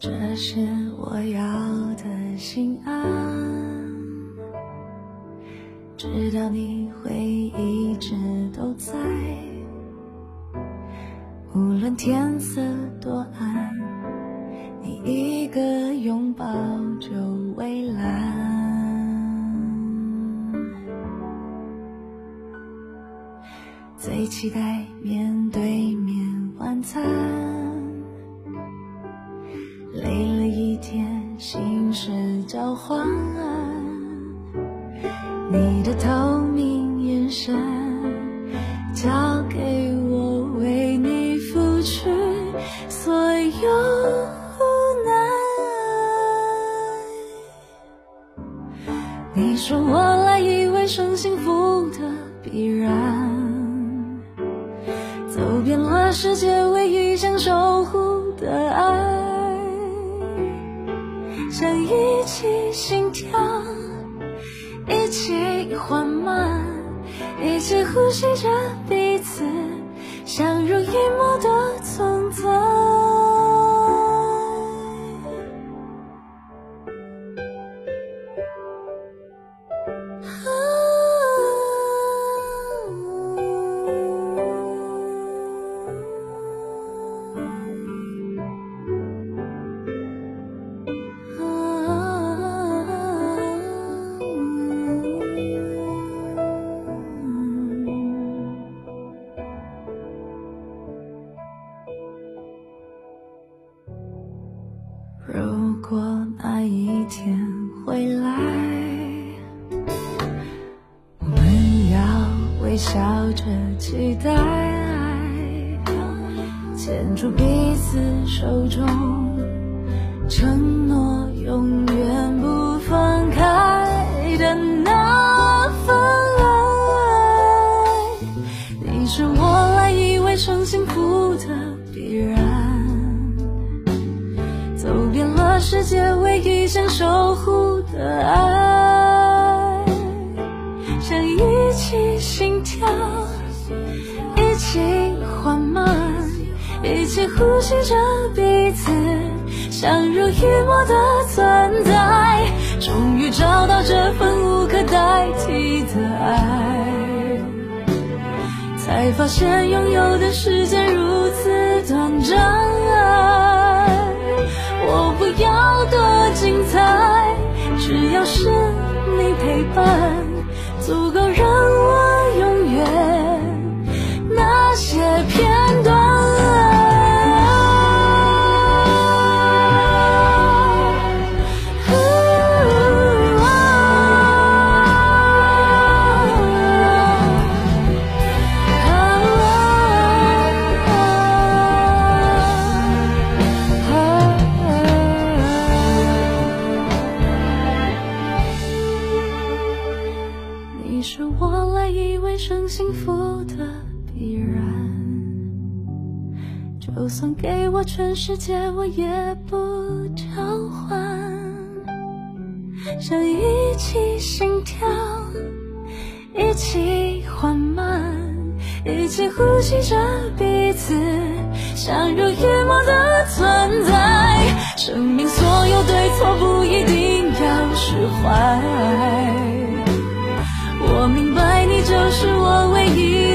这是我要的心安，知道你会一直都在，无论天色多暗，你一个拥抱就蔚蓝。最期待面对面晚餐。晚安，你的透明眼神，交给我为你付出所有无奈。你说我来意为生幸福的必然，走遍了世界，唯一想守护的爱。想一起心跳，一起缓慢，一起呼吸着彼此，相濡以沫的存在。如果那一天回来，我们要微笑着期待，牵住彼此手中，承诺永远不想守护的爱，想一起心跳，一起缓慢，一起呼吸着彼此，相濡以沫的存在。终于找到这份无可代替的爱，才发现拥有的时间如你我来意味生幸福的必然，就算给我全世界，我也不交换。想一起心跳，一起缓慢，一起呼吸着彼此，相濡以沫的存在。生命所有对错不一定要释怀。你就是我唯一